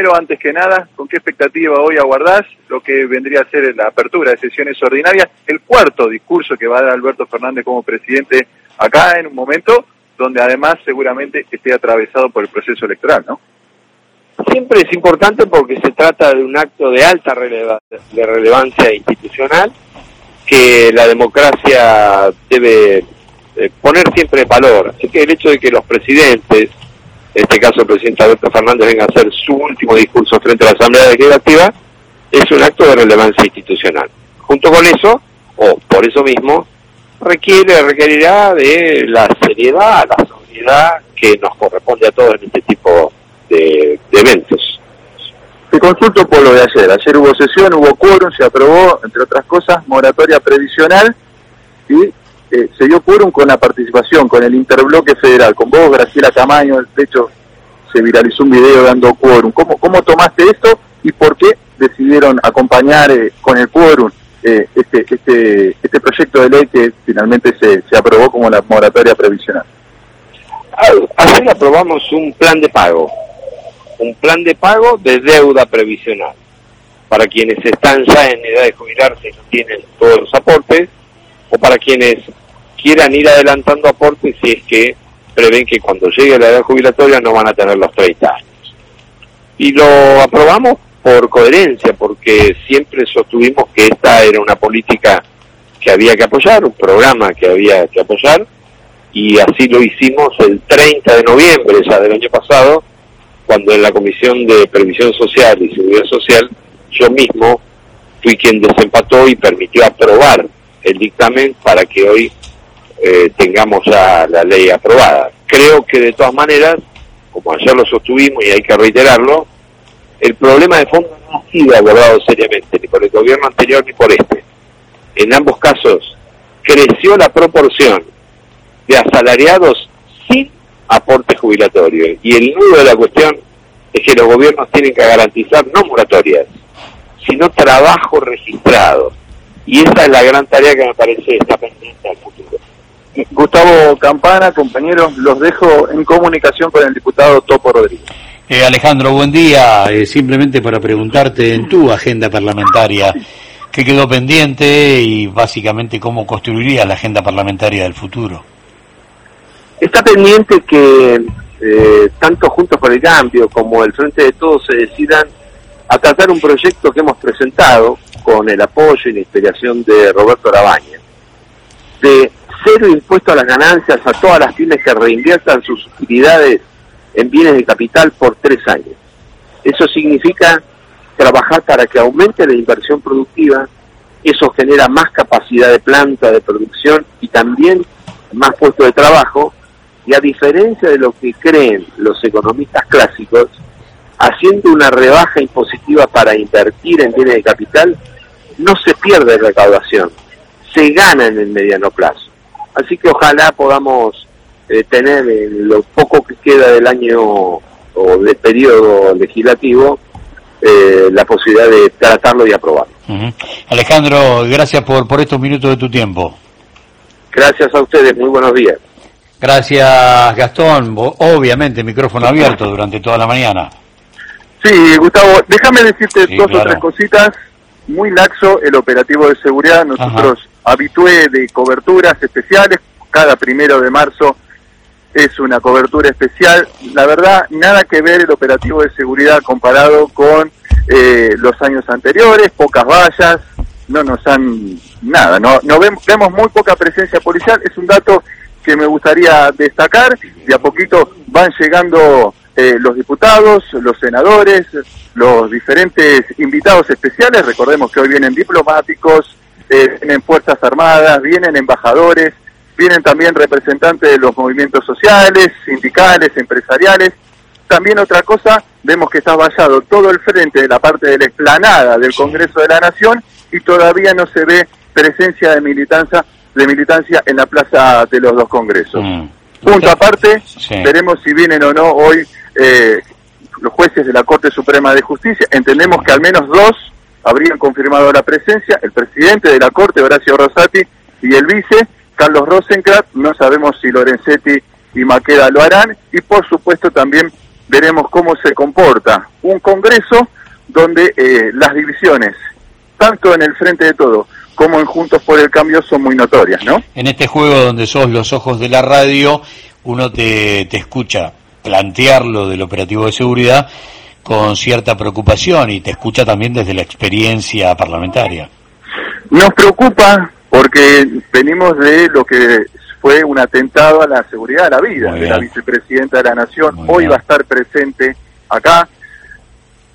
Pero antes que nada, ¿con qué expectativa hoy aguardás lo que vendría a ser la apertura de sesiones ordinarias? El cuarto discurso que va a dar Alberto Fernández como presidente acá en un momento donde además seguramente esté atravesado por el proceso electoral, ¿no? Siempre es importante porque se trata de un acto de alta relevancia institucional que la democracia debe eh, poner siempre valor. Así que el hecho de que los presidentes en este caso el presidente Alberto Fernández venga a hacer su último discurso frente a la Asamblea Legislativa, es un acto de relevancia institucional. Junto con eso, o por eso mismo, requiere, requerirá de la seriedad, la sobriedad que nos corresponde a todos en este tipo de, eventos. Te consulto por lo de ayer. Ayer hubo sesión, hubo quórum, se aprobó, entre otras cosas, moratoria previsional y eh, se dio quórum con la participación, con el interbloque federal, con vos, Graciela Tamaño, de hecho se viralizó un video dando quórum. ¿Cómo, ¿Cómo tomaste esto y por qué decidieron acompañar eh, con el quórum eh, este, este, este proyecto de ley que finalmente se, se aprobó como la moratoria previsional? Ayer aprobamos un plan de pago, un plan de pago de deuda previsional para quienes están ya en edad de jubilarse y no tienen todos los aportes, o para quienes quieran ir adelantando aportes si es que prevén que cuando llegue la edad jubilatoria no van a tener los 30 años. Y lo aprobamos por coherencia, porque siempre sostuvimos que esta era una política que había que apoyar, un programa que había que apoyar, y así lo hicimos el 30 de noviembre ya del año pasado, cuando en la Comisión de Previsión Social y Seguridad Social yo mismo fui quien desempató y permitió aprobar el dictamen para que hoy eh, tengamos ya la ley aprobada. Creo que de todas maneras, como ayer lo sostuvimos y hay que reiterarlo, el problema de fondo no ha sido abordado seriamente, ni por el gobierno anterior ni por este. En ambos casos, creció la proporción de asalariados sin aporte jubilatorio. Y el nudo de la cuestión es que los gobiernos tienen que garantizar no moratorias, sino trabajo registrado. Y esa es la gran tarea que me parece está pendiente al futuro. Gustavo Campana, compañeros, los dejo en comunicación con el diputado Topo Rodríguez. Eh, Alejandro, buen día. Eh, simplemente para preguntarte en tu agenda parlamentaria, ¿qué quedó pendiente y básicamente cómo construiría la agenda parlamentaria del futuro? Está pendiente que eh, tanto Juntos por el Cambio como el Frente de Todos se decidan a tratar un proyecto que hemos presentado con el apoyo y la inspiración de Roberto Labaña, de cero impuesto a las ganancias a todas las pymes que reinviertan sus utilidades en bienes de capital por tres años. Eso significa trabajar para que aumente la inversión productiva, eso genera más capacidad de planta de producción y también más puestos de trabajo, y a diferencia de lo que creen los economistas clásicos, haciendo una rebaja impositiva para invertir en bienes de capital, no se pierde recaudación, se gana en el mediano plazo. Así que ojalá podamos eh, tener en lo poco que queda del año o del periodo legislativo eh, la posibilidad de tratarlo y aprobarlo. Alejandro, gracias por, por estos minutos de tu tiempo. Gracias a ustedes, muy buenos días. Gracias, Gastón. Obviamente, micrófono abierto durante toda la mañana. Sí, Gustavo, déjame decirte dos o tres cositas. Muy laxo el operativo de seguridad. Nosotros habitué de coberturas especiales. Cada primero de marzo es una cobertura especial. La verdad, nada que ver el operativo de seguridad comparado con eh, los años anteriores, pocas vallas, no nos han nada, no, no vemos, vemos muy poca presencia policial, es un dato que me gustaría destacar, de a poquito van llegando eh, los diputados, los senadores, los diferentes invitados especiales, recordemos que hoy vienen diplomáticos, eh, vienen Fuerzas Armadas, vienen embajadores, vienen también representantes de los movimientos sociales, sindicales, empresariales. También otra cosa, vemos que está vallado todo el frente de la parte de la explanada del Congreso de la Nación y todavía no se ve presencia de militancia, de militancia en la plaza de los dos congresos. Mm. Punto aparte, veremos si vienen o no hoy eh, los jueces de la Corte Suprema de Justicia. Entendemos que al menos dos habrían confirmado la presencia, el presidente de la Corte, Horacio Rosati, y el vice, Carlos Rosencraft, no sabemos si Lorenzetti y Maqueda lo harán, y por supuesto también veremos cómo se comporta un Congreso donde eh, las divisiones, tanto en el frente de todo como en Juntos por el Cambio, son muy notorias, ¿no? En este juego donde sos los ojos de la radio, uno te, te escucha plantear lo del operativo de seguridad con cierta preocupación y te escucha también desde la experiencia parlamentaria. Nos preocupa porque venimos de lo que fue un atentado a la seguridad de la vida de la vicepresidenta de la Nación. Hoy va a estar presente acá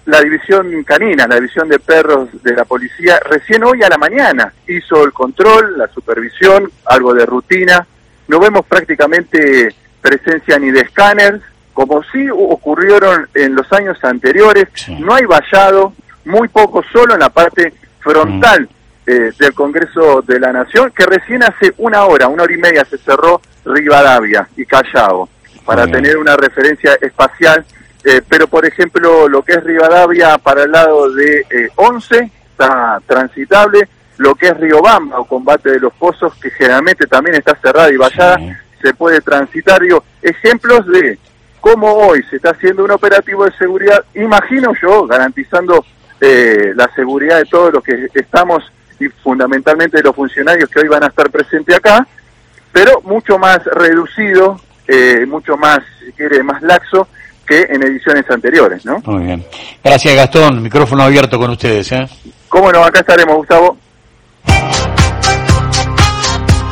la división canina, la división de perros de la policía, recién hoy a la mañana hizo el control, la supervisión, algo de rutina. No vemos prácticamente presencia ni de escáneres, como sí ocurrieron en los años anteriores. No hay vallado, muy poco, solo en la parte frontal mm. eh, del Congreso de la Nación, que recién hace una hora, una hora y media se cerró Rivadavia y Callao, para tener una referencia espacial. Eh, pero, por ejemplo, lo que es Rivadavia para el lado de eh, 11 está transitable. Lo que es Riobamba o Combate de los Pozos, que generalmente también está cerrada y vallada, se puede transitar. Digo, ejemplos de cómo hoy se está haciendo un operativo de seguridad, imagino yo, garantizando eh, la seguridad de todos los que estamos y fundamentalmente de los funcionarios que hoy van a estar presentes acá, pero mucho más reducido, eh, mucho más, si quiere, más laxo que en ediciones anteriores, ¿no? Muy bien. Gracias, Gastón. Micrófono abierto con ustedes, ¿eh? Cómo no, acá estaremos, Gustavo.